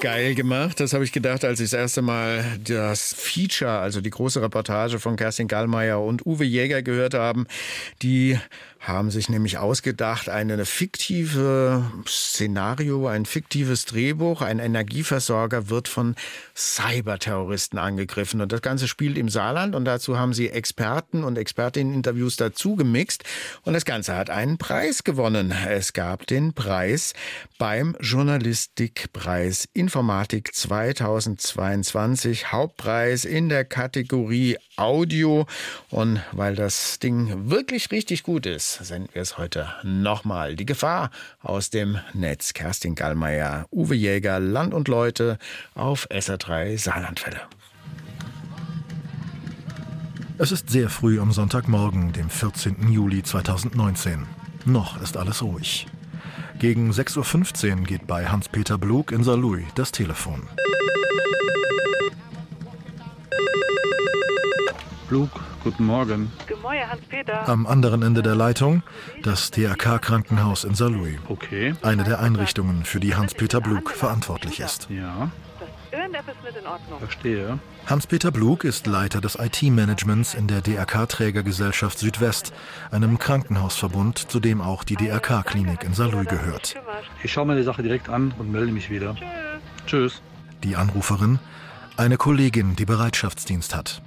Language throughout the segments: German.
Geil gemacht. Das habe ich gedacht, als ich das erste Mal das Feature, also die große Reportage von Kerstin Gallmeier und Uwe Jäger gehört haben. Die haben sich nämlich ausgedacht, eine fiktive Szenario, ein fiktives Drehbuch. Ein Energieversorger wird von Cyberterroristen angegriffen. Und das Ganze spielt im Saarland. Und dazu haben sie Experten und Expertinnen-Interviews dazu gemixt. Und das Ganze hat einen Preis gewonnen. Es gab den Preis beim Journalistikpreis Informatik 2022. Hauptpreis in der Kategorie Audio. Und weil das Ding wirklich richtig gut ist, senden wir es heute nochmal. Die Gefahr aus dem Netz. Kerstin Gallmeier, Uwe Jäger, Land und Leute auf SR3 Saarlandwelle. Es ist sehr früh am Sonntagmorgen, dem 14. Juli 2019. Noch ist alles ruhig. Gegen 6.15 Uhr geht bei Hans-Peter Blug in Saarlouis das Telefon. Blug, guten Morgen. Guten Morgen, Hans-Peter. Am anderen Ende der Leitung das DRK-Krankenhaus in Saarlouis. Okay. Eine der Einrichtungen, für die Hans-Peter Blug verantwortlich ist. Ja, Irgendetwas ist nicht in Ordnung. verstehe. Hans-Peter Blug ist Leiter des IT-Managements in der DRK-Trägergesellschaft Südwest, einem Krankenhausverbund, zu dem auch die DRK-Klinik in Saarlouis gehört. Ich schaue mir die Sache direkt an und melde mich wieder. Tschüss. Die Anruferin, eine Kollegin, die Bereitschaftsdienst hat.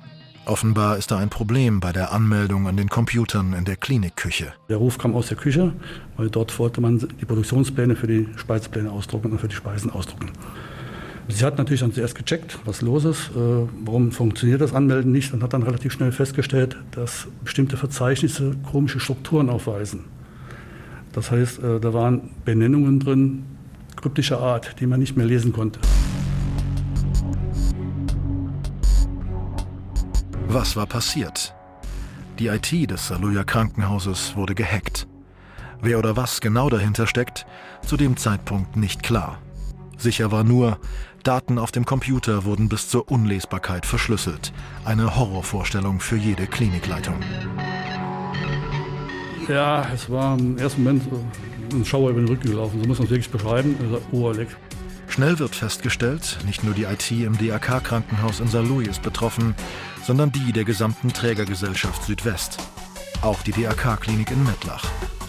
Offenbar ist da ein Problem bei der Anmeldung an den Computern in der Klinikküche. Der Ruf kam aus der Küche, weil dort wollte man die Produktionspläne für die Speisepläne ausdrucken und für die Speisen ausdrucken. Sie hat natürlich dann zuerst gecheckt, was los ist, äh, warum funktioniert das Anmelden nicht und hat dann relativ schnell festgestellt, dass bestimmte Verzeichnisse komische Strukturen aufweisen. Das heißt, äh, da waren Benennungen drin, kryptischer Art, die man nicht mehr lesen konnte. Was war passiert? Die IT des Saarlouier Krankenhauses wurde gehackt. Wer oder was genau dahinter steckt, zu dem Zeitpunkt nicht klar. Sicher war nur, Daten auf dem Computer wurden bis zur Unlesbarkeit verschlüsselt. Eine Horrorvorstellung für jede Klinikleitung. Ja, es war im ersten Moment ein Schauer über den Rücken gelaufen, so muss man es wirklich beschreiben. Also, oh, leck. Schnell wird festgestellt, nicht nur die IT im DRK-Krankenhaus in Saarlouis ist betroffen, sondern die der gesamten Trägergesellschaft Südwest. Auch die DRK-Klinik in Mettlach.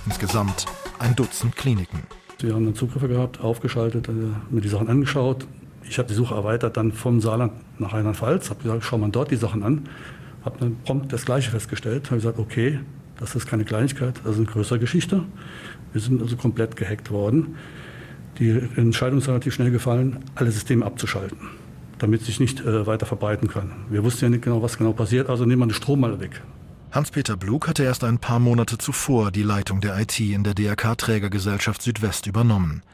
Insgesamt ein Dutzend Kliniken. Wir haben dann Zugriffe gehabt, aufgeschaltet, äh, mir die Sachen angeschaut. Ich habe die Suche erweitert dann vom Saarland nach Rheinland-Pfalz, habe gesagt, schau mal dort die Sachen an. Habe dann prompt das Gleiche festgestellt, habe gesagt, okay, das ist keine Kleinigkeit, das ist eine größere Geschichte. Wir sind also komplett gehackt worden. Die Entscheidung ist relativ schnell gefallen, alle Systeme abzuschalten, damit sich nicht äh, weiter verbreiten kann. Wir wussten ja nicht genau, was genau passiert, also nehmen wir den Strom mal weg. Hans-Peter Blug hatte erst ein paar Monate zuvor die Leitung der IT in der DRK-Trägergesellschaft Südwest übernommen.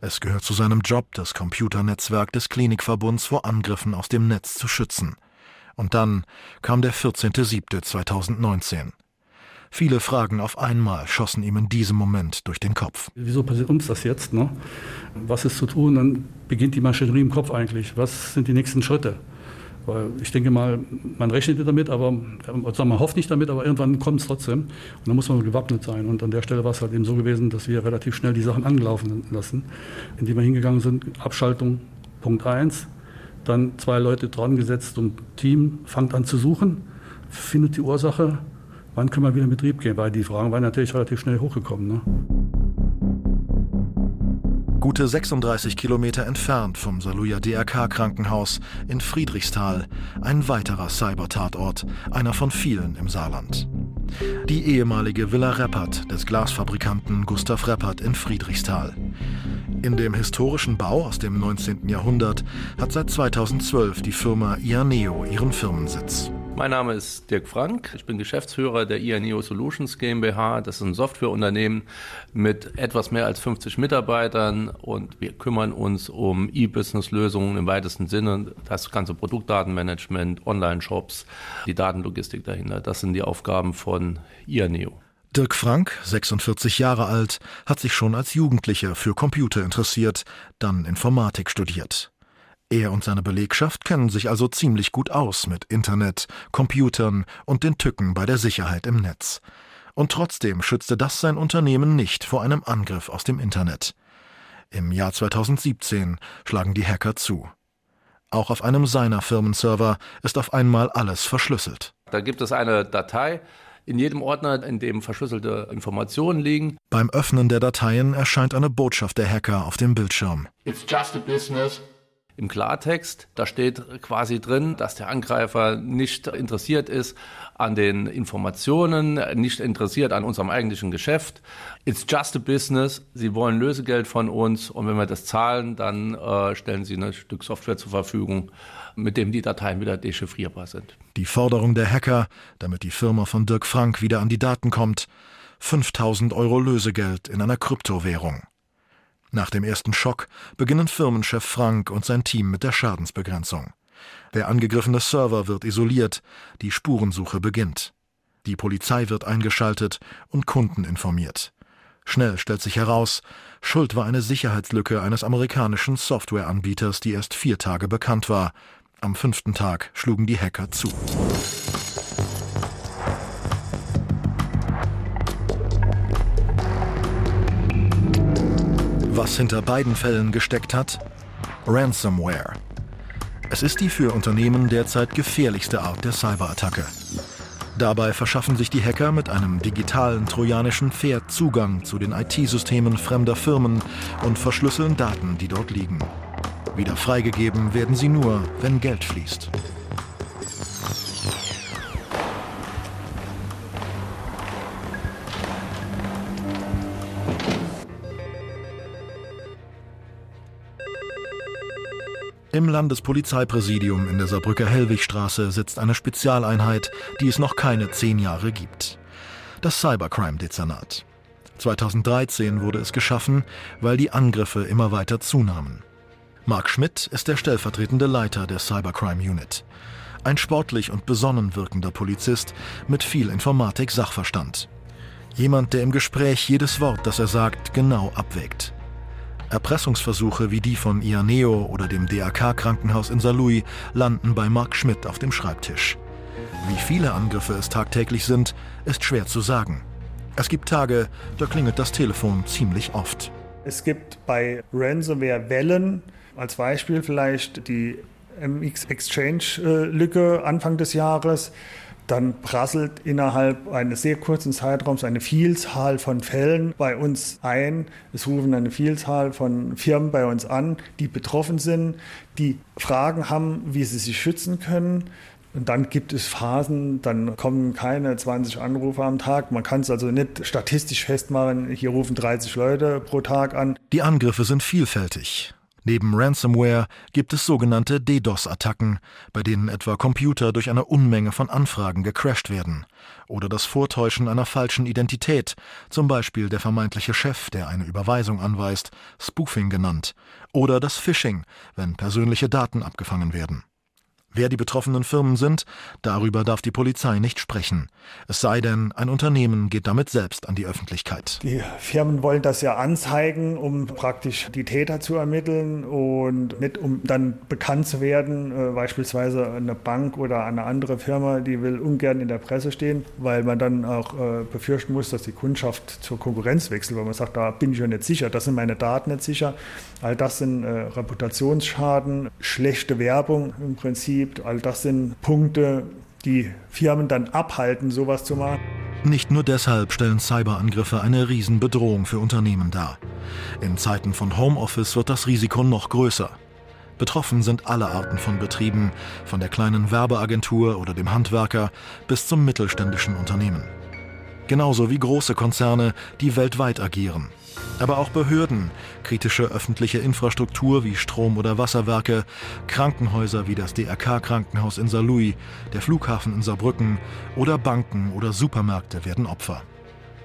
Es gehört zu seinem Job, das Computernetzwerk des Klinikverbunds vor Angriffen aus dem Netz zu schützen. Und dann kam der 14.07.2019. Viele Fragen auf einmal schossen ihm in diesem Moment durch den Kopf. Wieso passiert uns das jetzt? Ne? Was ist zu tun? Dann beginnt die Maschinerie im Kopf eigentlich. Was sind die nächsten Schritte? Weil ich denke mal, man rechnet damit, aber also man hofft nicht damit, aber irgendwann kommt es trotzdem. Und dann muss man gewappnet sein. Und an der Stelle war es halt eben so gewesen, dass wir relativ schnell die Sachen angelaufen lassen, indem wir hingegangen sind. Abschaltung Punkt 1, dann zwei Leute dran gesetzt und Team fangt an zu suchen, findet die Ursache, wann können wir wieder in Betrieb gehen, weil die Fragen waren natürlich relativ schnell hochgekommen. Ne? Gute 36 Kilometer entfernt vom Saarlouier DRK-Krankenhaus in Friedrichsthal, ein weiterer Cyber-Tatort, einer von vielen im Saarland. Die ehemalige Villa Reppert des Glasfabrikanten Gustav Reppert in Friedrichsthal. In dem historischen Bau aus dem 19. Jahrhundert hat seit 2012 die Firma Ianeo ihren Firmensitz. Mein Name ist Dirk Frank. Ich bin Geschäftsführer der IANEO Solutions GmbH. Das ist ein Softwareunternehmen mit etwas mehr als 50 Mitarbeitern und wir kümmern uns um E-Business-Lösungen im weitesten Sinne. Das ganze Produktdatenmanagement, Online-Shops, die Datenlogistik dahinter. Das sind die Aufgaben von IANEO. Dirk Frank, 46 Jahre alt, hat sich schon als Jugendlicher für Computer interessiert, dann Informatik studiert. Er und seine Belegschaft kennen sich also ziemlich gut aus mit Internet, Computern und den Tücken bei der Sicherheit im Netz. Und trotzdem schützte das sein Unternehmen nicht vor einem Angriff aus dem Internet. Im Jahr 2017 schlagen die Hacker zu. Auch auf einem seiner Firmenserver ist auf einmal alles verschlüsselt. Da gibt es eine Datei in jedem Ordner, in dem verschlüsselte Informationen liegen. Beim Öffnen der Dateien erscheint eine Botschaft der Hacker auf dem Bildschirm. It's just a business im Klartext. Da steht quasi drin, dass der Angreifer nicht interessiert ist an den Informationen, nicht interessiert an unserem eigentlichen Geschäft. It's just a business. Sie wollen Lösegeld von uns und wenn wir das zahlen, dann äh, stellen sie ein Stück Software zur Verfügung, mit dem die Dateien wieder dechiffrierbar sind. Die Forderung der Hacker, damit die Firma von Dirk Frank wieder an die Daten kommt, 5000 Euro Lösegeld in einer Kryptowährung. Nach dem ersten Schock beginnen Firmenchef Frank und sein Team mit der Schadensbegrenzung. Der angegriffene Server wird isoliert, die Spurensuche beginnt. Die Polizei wird eingeschaltet und Kunden informiert. Schnell stellt sich heraus, Schuld war eine Sicherheitslücke eines amerikanischen Softwareanbieters, die erst vier Tage bekannt war. Am fünften Tag schlugen die Hacker zu. Was hinter beiden Fällen gesteckt hat? Ransomware. Es ist die für Unternehmen derzeit gefährlichste Art der Cyberattacke. Dabei verschaffen sich die Hacker mit einem digitalen trojanischen Pferd Zugang zu den IT-Systemen fremder Firmen und verschlüsseln Daten, die dort liegen. Wieder freigegeben werden sie nur, wenn Geld fließt. Im Landespolizeipräsidium in der Saarbrücker Hellwigstraße sitzt eine Spezialeinheit, die es noch keine zehn Jahre gibt. Das Cybercrime-Dezernat. 2013 wurde es geschaffen, weil die Angriffe immer weiter zunahmen. Marc Schmidt ist der stellvertretende Leiter der Cybercrime Unit. Ein sportlich und besonnen wirkender Polizist mit viel Informatik-Sachverstand. Jemand, der im Gespräch jedes Wort, das er sagt, genau abwägt. Erpressungsversuche wie die von Ianeo oder dem DAK-Krankenhaus in Saarlouis landen bei Mark Schmidt auf dem Schreibtisch. Wie viele Angriffe es tagtäglich sind, ist schwer zu sagen. Es gibt Tage, da klingelt das Telefon ziemlich oft. Es gibt bei Ransomware Wellen, als Beispiel vielleicht die MX Exchange-Lücke Anfang des Jahres dann prasselt innerhalb eines sehr kurzen Zeitraums eine Vielzahl von Fällen bei uns ein. Es rufen eine Vielzahl von Firmen bei uns an, die betroffen sind, die Fragen haben, wie sie sich schützen können. Und dann gibt es Phasen, dann kommen keine 20 Anrufe am Tag. Man kann es also nicht statistisch festmachen, hier rufen 30 Leute pro Tag an. Die Angriffe sind vielfältig. Neben Ransomware gibt es sogenannte DDoS-Attacken, bei denen etwa Computer durch eine Unmenge von Anfragen gecrashed werden. Oder das Vortäuschen einer falschen Identität, zum Beispiel der vermeintliche Chef, der eine Überweisung anweist, Spoofing genannt. Oder das Phishing, wenn persönliche Daten abgefangen werden. Wer die betroffenen Firmen sind, darüber darf die Polizei nicht sprechen. Es sei denn, ein Unternehmen geht damit selbst an die Öffentlichkeit. Die Firmen wollen das ja anzeigen, um praktisch die Täter zu ermitteln und nicht um dann bekannt zu werden. Äh, beispielsweise eine Bank oder eine andere Firma, die will ungern in der Presse stehen, weil man dann auch äh, befürchten muss, dass die Kundschaft zur Konkurrenz wechselt, weil man sagt, da bin ich ja nicht sicher, das sind meine Daten nicht sicher. All das sind äh, Reputationsschaden, schlechte Werbung im Prinzip gibt. All das sind Punkte, die Firmen dann abhalten, sowas zu machen. Nicht nur deshalb stellen Cyberangriffe eine Riesenbedrohung für Unternehmen dar. In Zeiten von Homeoffice wird das Risiko noch größer. Betroffen sind alle Arten von Betrieben, von der kleinen Werbeagentur oder dem Handwerker bis zum mittelständischen Unternehmen. Genauso wie große Konzerne, die weltweit agieren aber auch Behörden, kritische öffentliche Infrastruktur wie Strom- oder Wasserwerke, Krankenhäuser wie das DRK-Krankenhaus in Saarlouis, der Flughafen in Saarbrücken oder Banken oder Supermärkte werden Opfer.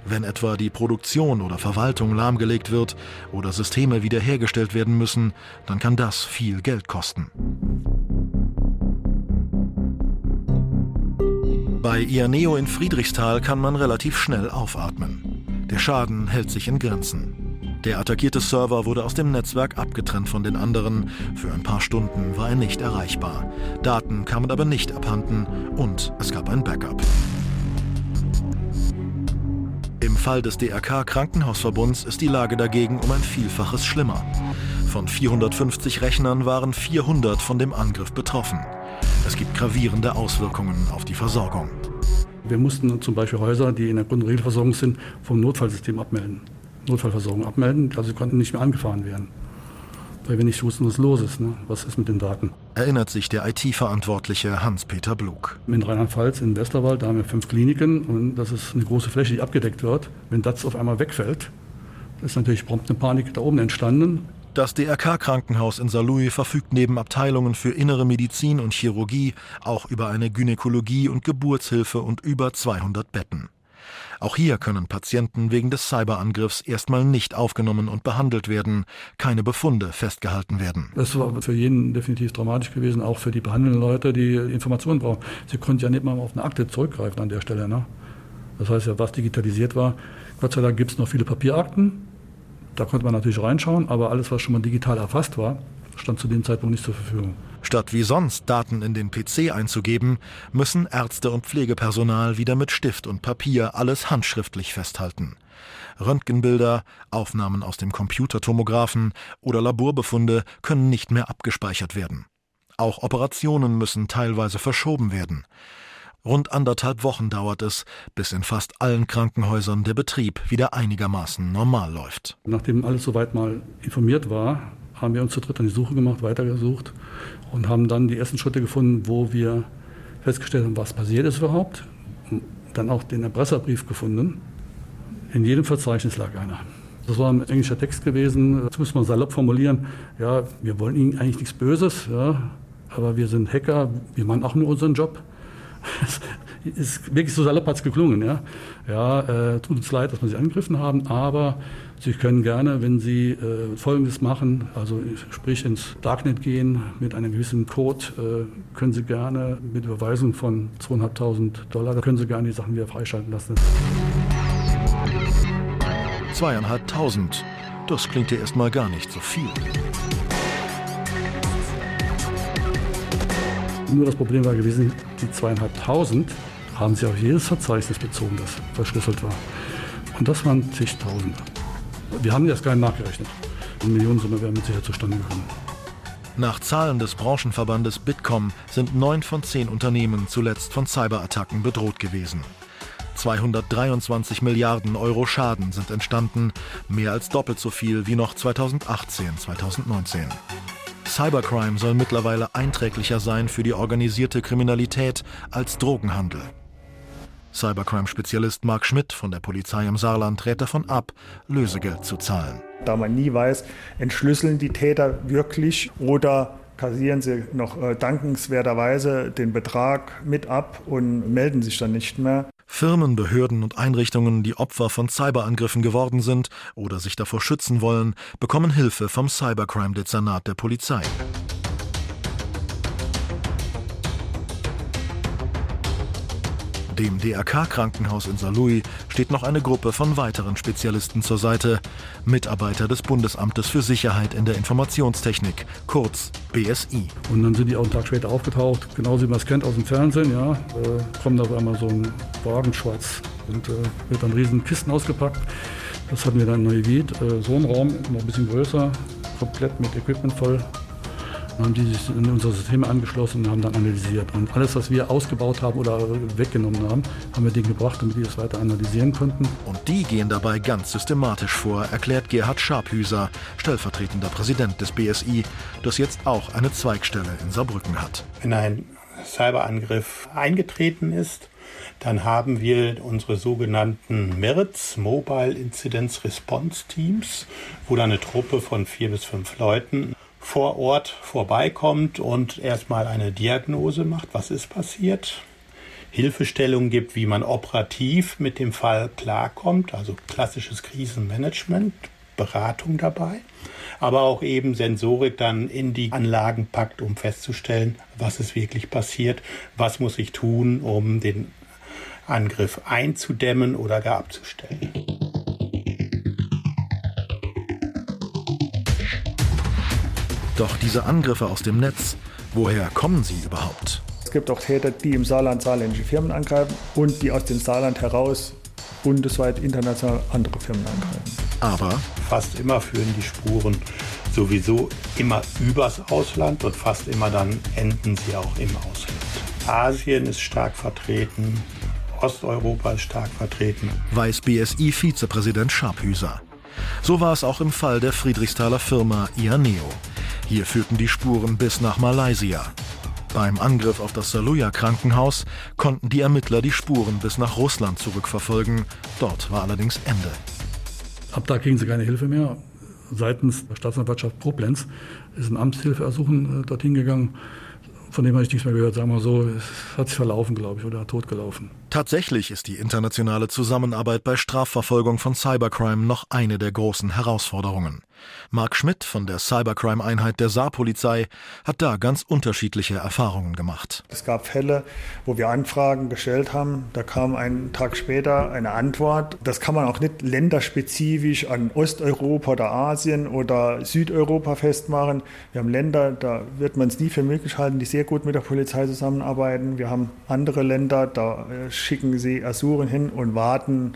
Wenn etwa die Produktion oder Verwaltung lahmgelegt wird oder Systeme wiederhergestellt werden müssen, dann kann das viel Geld kosten. Bei Ianeo in Friedrichsthal kann man relativ schnell aufatmen. Der Schaden hält sich in Grenzen. Der attackierte Server wurde aus dem Netzwerk abgetrennt von den anderen. Für ein paar Stunden war er nicht erreichbar. Daten kamen aber nicht abhanden und es gab ein Backup. Fall des DRK Krankenhausverbunds ist die Lage dagegen um ein Vielfaches schlimmer. Von 450 Rechnern waren 400 von dem Angriff betroffen. Es gibt gravierende Auswirkungen auf die Versorgung. Wir mussten zum Beispiel Häuser, die in der Grund- sind, vom Notfallsystem abmelden. Notfallversorgung abmelden, also sie konnten nicht mehr angefahren werden. Weil wir nicht wussten, was los ist, ne? was ist mit den Daten. Erinnert sich der IT-Verantwortliche Hans-Peter Blug. In Rheinland-Pfalz, in Westerwald, da haben wir fünf Kliniken und das ist eine große Fläche, die abgedeckt wird. Wenn das auf einmal wegfällt, ist natürlich prompt eine Panik da oben entstanden. Das DRK-Krankenhaus in Saarlouis verfügt neben Abteilungen für innere Medizin und Chirurgie auch über eine Gynäkologie und Geburtshilfe und über 200 Betten. Auch hier können Patienten wegen des Cyberangriffs erstmal nicht aufgenommen und behandelt werden, keine Befunde festgehalten werden. Das war für jeden definitiv dramatisch gewesen, auch für die behandelnden Leute, die Informationen brauchen. Sie konnten ja nicht mal auf eine Akte zurückgreifen an der Stelle. Ne? Das heißt ja, was digitalisiert war. Gott sei Dank gibt es noch viele Papierakten. Da konnte man natürlich reinschauen, aber alles, was schon mal digital erfasst war, stand zu dem Zeitpunkt nicht zur Verfügung. Statt wie sonst Daten in den PC einzugeben, müssen Ärzte und Pflegepersonal wieder mit Stift und Papier alles handschriftlich festhalten. Röntgenbilder, Aufnahmen aus dem Computertomographen oder Laborbefunde können nicht mehr abgespeichert werden. Auch Operationen müssen teilweise verschoben werden. Rund anderthalb Wochen dauert es, bis in fast allen Krankenhäusern der Betrieb wieder einigermaßen normal läuft. Nachdem alles soweit mal informiert war, haben wir uns zu dritt an die Suche gemacht, weitergesucht und haben dann die ersten Schritte gefunden, wo wir festgestellt haben, was passiert ist überhaupt. Und dann auch den Erpresserbrief gefunden. In jedem Verzeichnis lag einer. Das war ein englischer Text gewesen. Das muss man salopp formulieren. Ja, wir wollen Ihnen eigentlich nichts Böses, ja, aber wir sind Hacker, wir machen auch nur unseren Job. ist wirklich so salopp hat es geklungen. Ja, ja äh, tut uns leid, dass wir Sie angegriffen haben, aber Sie können gerne, wenn Sie äh, Folgendes machen, also sprich ins Darknet gehen mit einem gewissen Code, äh, können Sie gerne mit Überweisung von 2.500 Dollar, da können Sie gerne die Sachen wieder freischalten lassen. Zweieinhalbtausend. Das klingt ja erstmal gar nicht so viel. Nur das Problem war gewesen, die zweieinhalbtausend haben sie auf jedes Verzeichnis bezogen, das verschlüsselt war. Und das waren zigtausende. Wir haben das gar nicht nachgerechnet. Eine Millionensumme wäre mit Sicherheit zustande gekommen. Nach Zahlen des Branchenverbandes Bitkom sind neun von zehn Unternehmen zuletzt von Cyberattacken bedroht gewesen. 223 Milliarden Euro Schaden sind entstanden, mehr als doppelt so viel wie noch 2018, 2019. Cybercrime soll mittlerweile einträglicher sein für die organisierte Kriminalität als Drogenhandel. Cybercrime-Spezialist Mark Schmidt von der Polizei im Saarland rät davon ab, Lösegeld zu zahlen. Da man nie weiß, entschlüsseln die Täter wirklich oder kassieren sie noch äh, dankenswerterweise den Betrag mit ab und melden sich dann nicht mehr. Firmen, Behörden und Einrichtungen, die Opfer von Cyberangriffen geworden sind oder sich davor schützen wollen, bekommen Hilfe vom Cybercrime-Dezernat der Polizei. Dem DRK-Krankenhaus in Saarlouis steht noch eine Gruppe von weiteren Spezialisten zur Seite, Mitarbeiter des Bundesamtes für Sicherheit in der Informationstechnik, kurz BSI. Und dann sind die auch einen Tag später aufgetaucht, genauso wie man es kennt aus dem Fernsehen, ja, äh, kommt auf einmal so ein Wagen schwarz und äh, wird dann riesen Kisten ausgepackt. Das hatten wir dann in Neuwied, äh, so ein Raum, noch ein bisschen größer, komplett mit Equipment voll, dann haben die sich in unser System angeschlossen und haben dann analysiert. Und alles, was wir ausgebaut haben oder weggenommen haben, haben wir denen gebracht, damit die das weiter analysieren konnten. Und die gehen dabei ganz systematisch vor, erklärt Gerhard Scharphüser, stellvertretender Präsident des BSI, das jetzt auch eine Zweigstelle in Saarbrücken hat. Wenn ein Cyberangriff eingetreten ist, dann haben wir unsere sogenannten MIRTs, Mobile Incidents Response Teams, wo dann eine Truppe von vier bis fünf Leuten vor Ort vorbeikommt und erstmal eine Diagnose macht, was ist passiert, Hilfestellung gibt, wie man operativ mit dem Fall klarkommt, also klassisches Krisenmanagement, Beratung dabei, aber auch eben Sensorik dann in die Anlagen packt, um festzustellen, was ist wirklich passiert, was muss ich tun, um den Angriff einzudämmen oder gar abzustellen. Doch diese Angriffe aus dem Netz, woher kommen sie überhaupt? Es gibt auch Täter, die im Saarland saarländische Firmen angreifen und die aus dem Saarland heraus bundesweit international andere Firmen angreifen. Aber fast immer führen die Spuren sowieso immer übers Ausland und fast immer dann enden sie auch im Ausland. Asien ist stark vertreten, Osteuropa ist stark vertreten. Weiß BSI-Vizepräsident Scharphüser. So war es auch im Fall der Friedrichsthaler Firma Ianeo. Hier führten die Spuren bis nach Malaysia. Beim Angriff auf das Saluja Krankenhaus konnten die Ermittler die Spuren bis nach Russland zurückverfolgen. Dort war allerdings Ende. Ab da kriegen sie keine Hilfe mehr. Seitens der Staatsanwaltschaft Koblenz ist ein Amtshilfeersuchen äh, dorthin gegangen von dem habe ich nichts mehr gehört, sagen wir so. Es hat sich verlaufen, glaube ich, oder totgelaufen. Tatsächlich ist die internationale Zusammenarbeit bei Strafverfolgung von Cybercrime noch eine der großen Herausforderungen. Marc Schmidt von der Cybercrime-Einheit der Saarpolizei hat da ganz unterschiedliche Erfahrungen gemacht. Es gab Fälle, wo wir Anfragen gestellt haben. Da kam einen Tag später eine Antwort. Das kann man auch nicht länderspezifisch an Osteuropa oder Asien oder Südeuropa festmachen. Wir haben Länder, da wird man es nie für möglich halten, die sehr gut mit der Polizei zusammenarbeiten. Wir haben andere Länder, da äh, schicken sie Asuren hin und warten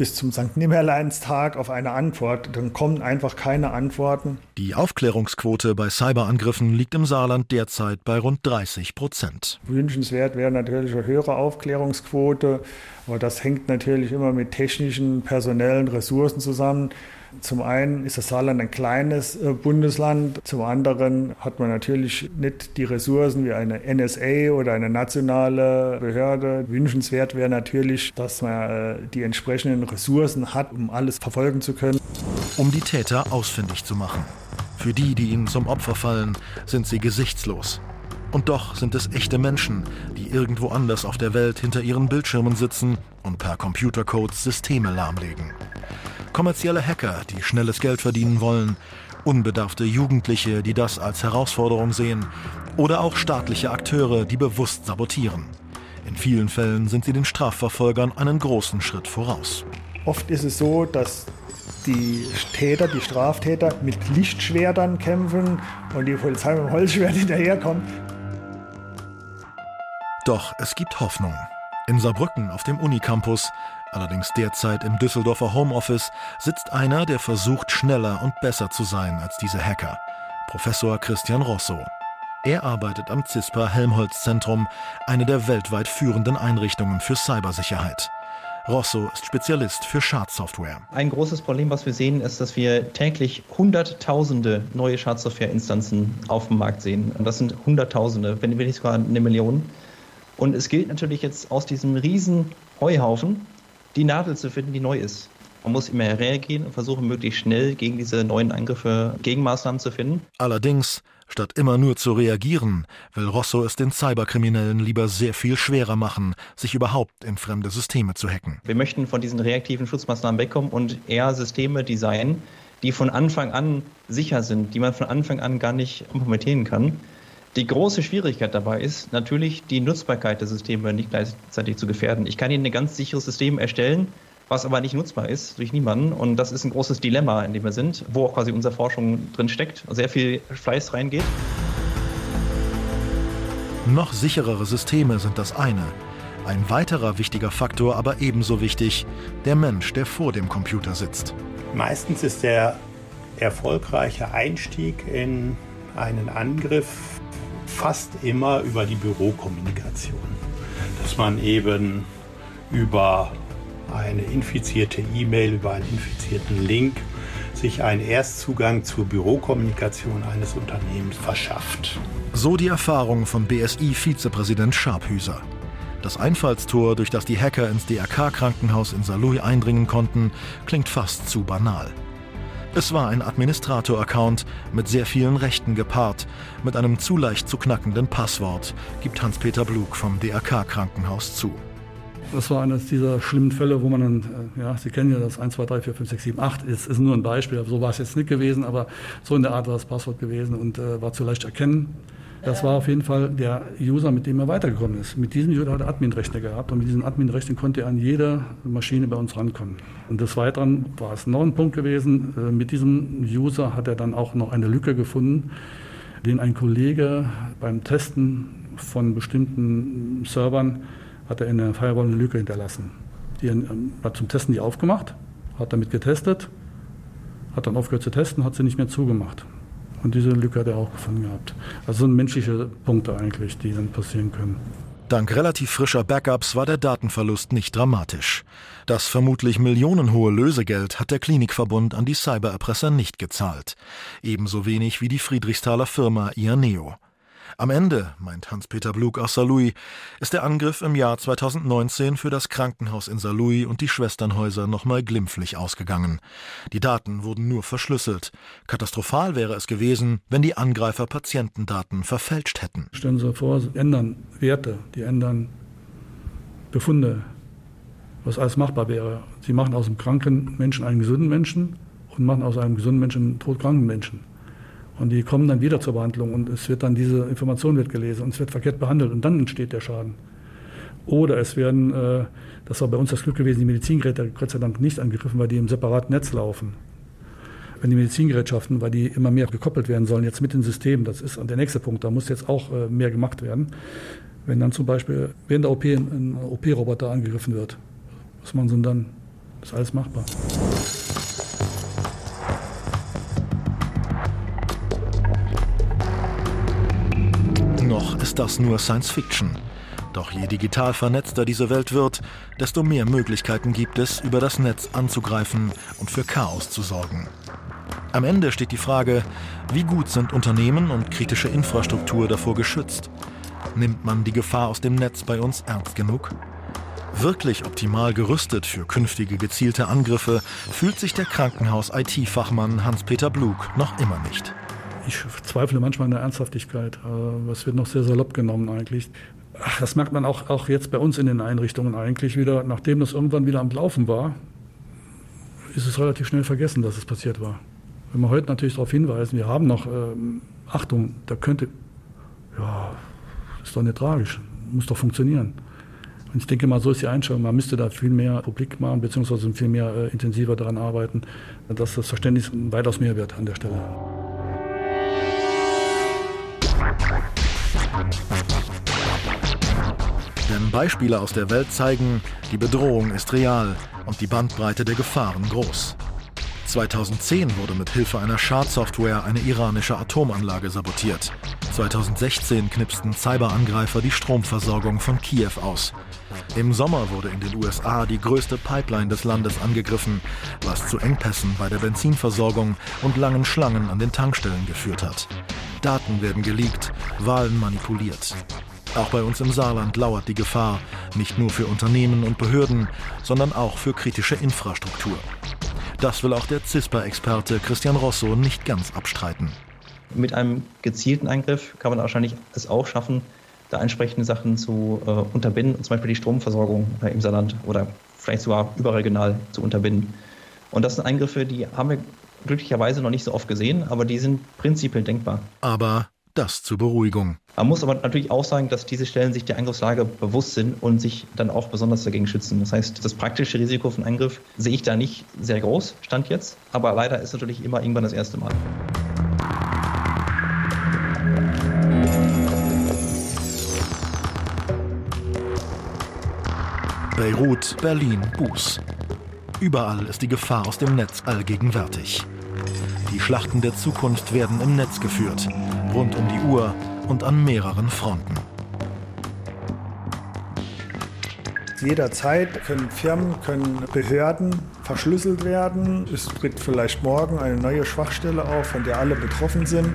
bis zum St. Nimmerleinstag auf eine Antwort. Dann kommen einfach keine Antworten. Die Aufklärungsquote bei Cyberangriffen liegt im Saarland derzeit bei rund 30 Prozent. Wünschenswert wäre natürlich eine höhere Aufklärungsquote, aber das hängt natürlich immer mit technischen, personellen Ressourcen zusammen. Zum einen ist das Saarland ein kleines äh, Bundesland, zum anderen hat man natürlich nicht die Ressourcen wie eine NSA oder eine nationale Behörde. Wünschenswert wäre natürlich, dass man äh, die entsprechenden Ressourcen hat, um alles verfolgen zu können. Um die Täter ausfindig zu machen. Für die, die ihnen zum Opfer fallen, sind sie gesichtslos. Und doch sind es echte Menschen, die irgendwo anders auf der Welt hinter ihren Bildschirmen sitzen und per Computercodes Systeme lahmlegen. Kommerzielle Hacker, die schnelles Geld verdienen wollen, unbedarfte Jugendliche, die das als Herausforderung sehen, oder auch staatliche Akteure, die bewusst sabotieren. In vielen Fällen sind sie den Strafverfolgern einen großen Schritt voraus. Oft ist es so, dass die Täter, die Straftäter mit Lichtschwertern kämpfen und die Polizei mit dem Holzschwert hinterherkommt. Doch es gibt Hoffnung. In Saarbrücken auf dem Unicampus Allerdings derzeit im Düsseldorfer Homeoffice sitzt einer, der versucht, schneller und besser zu sein als diese Hacker. Professor Christian Rosso. Er arbeitet am CISPA Helmholtz Zentrum, eine der weltweit führenden Einrichtungen für Cybersicherheit. Rosso ist Spezialist für Schadsoftware. Ein großes Problem, was wir sehen, ist, dass wir täglich Hunderttausende neue Schadsoftware-Instanzen auf dem Markt sehen. Und das sind Hunderttausende, wenn nicht sogar eine Million. Und es gilt natürlich jetzt aus diesem riesen Heuhaufen die Nadel zu finden, die neu ist. Man muss immer hergehen und versuchen, möglichst schnell gegen diese neuen Angriffe Gegenmaßnahmen zu finden. Allerdings, statt immer nur zu reagieren, will Rosso es den Cyberkriminellen lieber sehr viel schwerer machen, sich überhaupt in fremde Systeme zu hacken. Wir möchten von diesen reaktiven Schutzmaßnahmen wegkommen und eher Systeme designen, die von Anfang an sicher sind, die man von Anfang an gar nicht implementieren kann. Die große Schwierigkeit dabei ist natürlich, die Nutzbarkeit der Systeme nicht gleichzeitig zu gefährden. Ich kann Ihnen ein ganz sicheres System erstellen, was aber nicht nutzbar ist durch niemanden. Und das ist ein großes Dilemma, in dem wir sind, wo auch quasi unsere Forschung drin steckt, sehr viel Fleiß reingeht. Noch sicherere Systeme sind das eine. Ein weiterer wichtiger Faktor, aber ebenso wichtig, der Mensch, der vor dem Computer sitzt. Meistens ist der erfolgreiche Einstieg in einen Angriff fast immer über die Bürokommunikation. Dass man eben über eine infizierte E-Mail, über einen infizierten Link sich einen Erstzugang zur Bürokommunikation eines Unternehmens verschafft. So die Erfahrung von BSI-Vizepräsident Scharphüser. Das Einfallstor, durch das die Hacker ins DRK-Krankenhaus in Saarlouis eindringen konnten, klingt fast zu banal. Es war ein Administrator-Account mit sehr vielen Rechten gepaart, mit einem zu leicht zu knackenden Passwort, gibt Hans-Peter Blug vom DRK-Krankenhaus zu. Das war eines dieser schlimmen Fälle, wo man dann, äh, ja, Sie kennen ja das 1, 2, 3, 4, 5, 6, 7, 8, ist, ist nur ein Beispiel, so war es jetzt nicht gewesen, aber so in der Art war das Passwort gewesen und äh, war zu leicht erkennen. Das war auf jeden Fall der User, mit dem er weitergekommen ist. Mit diesem User hat er Adminrechte gehabt und mit diesen Adminrechten konnte er an jede Maschine bei uns rankommen. Und des Weiteren war es noch ein Punkt gewesen, äh, mit diesem User hat er dann auch noch eine Lücke gefunden, den ein Kollege beim Testen von bestimmten Servern hat er in der Firewall eine Lücke hinterlassen. Die ähm, hat zum Testen die aufgemacht, hat damit getestet, hat dann aufgehört zu testen, hat sie nicht mehr zugemacht. Und diese Lücke hat er auch gefunden gehabt. Also sind menschliche Punkte eigentlich, die dann passieren können. Dank relativ frischer Backups war der Datenverlust nicht dramatisch. Das vermutlich millionenhohe Lösegeld hat der Klinikverbund an die Cybererpresser nicht gezahlt. Ebenso wenig wie die Friedrichsthaler Firma Ianeo. Am Ende, meint Hans-Peter Blug aus Saarlouis, ist der Angriff im Jahr 2019 für das Krankenhaus in Saarlouis und die Schwesternhäuser nochmal glimpflich ausgegangen. Die Daten wurden nur verschlüsselt. Katastrophal wäre es gewesen, wenn die Angreifer Patientendaten verfälscht hätten. Stellen Sie sich vor, Sie ändern Werte, die ändern Befunde, was alles machbar wäre. Sie machen aus einem kranken Menschen einen gesunden Menschen und machen aus einem gesunden Menschen einen todkranken Menschen. Und die kommen dann wieder zur Behandlung und es wird dann diese Information wird gelesen und es wird verkehrt behandelt und dann entsteht der Schaden. Oder es werden, äh, das war bei uns das Glück gewesen, die Medizingeräte Gott sei Dank nicht angegriffen, weil die im separaten Netz laufen. Wenn die Medizingerätschaften, weil die immer mehr gekoppelt werden sollen, jetzt mit dem System, das ist der nächste Punkt, da muss jetzt auch äh, mehr gemacht werden. Wenn dann zum Beispiel während der OP ein OP-Roboter angegriffen wird, was machen sie dann? Das ist alles machbar. Ist das nur Science Fiction. Doch je digital vernetzter diese Welt wird, desto mehr Möglichkeiten gibt es, über das Netz anzugreifen und für Chaos zu sorgen. Am Ende steht die Frage, wie gut sind Unternehmen und kritische Infrastruktur davor geschützt? Nimmt man die Gefahr aus dem Netz bei uns ernst genug? Wirklich optimal gerüstet für künftige gezielte Angriffe fühlt sich der Krankenhaus-IT-Fachmann Hans-Peter Blug noch immer nicht ich zweifle manchmal an der Ernsthaftigkeit. Was wird noch sehr salopp genommen eigentlich. Ach, das merkt man auch, auch jetzt bei uns in den Einrichtungen eigentlich wieder. Nachdem das irgendwann wieder am Laufen war, ist es relativ schnell vergessen, dass es passiert war. Wenn wir heute natürlich darauf hinweisen, wir haben noch, ähm, Achtung, da könnte, ja, ist doch nicht tragisch, muss doch funktionieren. Und ich denke mal, so ist die Einstellung. Man müsste da viel mehr publik machen, beziehungsweise viel mehr äh, intensiver daran arbeiten, dass das Verständnis weitaus mehr wird an der Stelle. Denn Beispiele aus der Welt zeigen, die Bedrohung ist real und die Bandbreite der Gefahren groß. 2010 wurde mit Hilfe einer Schadsoftware eine iranische Atomanlage sabotiert. 2016 knipsten Cyberangreifer die Stromversorgung von Kiew aus. Im Sommer wurde in den USA die größte Pipeline des Landes angegriffen, was zu Engpässen bei der Benzinversorgung und langen Schlangen an den Tankstellen geführt hat. Daten werden geleakt, Wahlen manipuliert. Auch bei uns im Saarland lauert die Gefahr, nicht nur für Unternehmen und Behörden, sondern auch für kritische Infrastruktur. Das will auch der CISPA-Experte Christian Rosso nicht ganz abstreiten. Mit einem gezielten Eingriff kann man wahrscheinlich es auch schaffen, da entsprechende Sachen zu äh, unterbinden, zum Beispiel die Stromversorgung im Saarland oder vielleicht sogar überregional zu unterbinden. Und das sind Eingriffe, die haben wir glücklicherweise noch nicht so oft gesehen, aber die sind prinzipiell denkbar. Aber das zur Beruhigung. Man muss aber natürlich auch sagen, dass diese Stellen sich der Angriffslage bewusst sind und sich dann auch besonders dagegen schützen. Das heißt, das praktische Risiko von Angriff sehe ich da nicht sehr groß, stand jetzt. Aber leider ist natürlich immer irgendwann das erste Mal. Beirut, Berlin, Buß. Überall ist die Gefahr aus dem Netz allgegenwärtig. Die Schlachten der Zukunft werden im Netz geführt, rund um die Uhr und an mehreren Fronten. Jederzeit können Firmen, können Behörden verschlüsselt werden. Es tritt vielleicht morgen eine neue Schwachstelle auf, von der alle betroffen sind.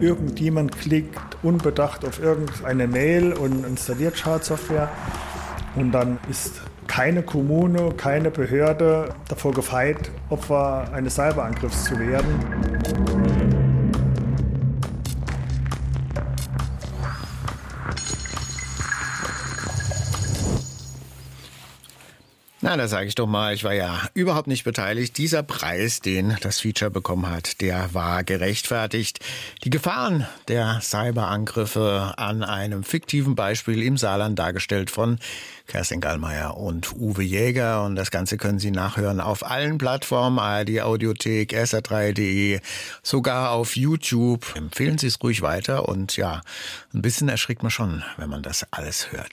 Irgendjemand klickt unbedacht auf irgendeine Mail und installiert Schadsoftware. Und dann ist keine Kommune, keine Behörde davor gefeit, Opfer eines Cyberangriffs zu werden. Na, da sage ich doch mal, ich war ja überhaupt nicht beteiligt. Dieser Preis, den das Feature bekommen hat, der war gerechtfertigt. Die Gefahren der Cyberangriffe an einem fiktiven Beispiel im Saarland dargestellt von Kerstin Gallmeier und Uwe Jäger. Und das Ganze können Sie nachhören auf allen Plattformen, ARD Audiothek, sr3.de, sogar auf YouTube. Empfehlen Sie es ruhig weiter und ja, ein bisschen erschrickt man schon, wenn man das alles hört.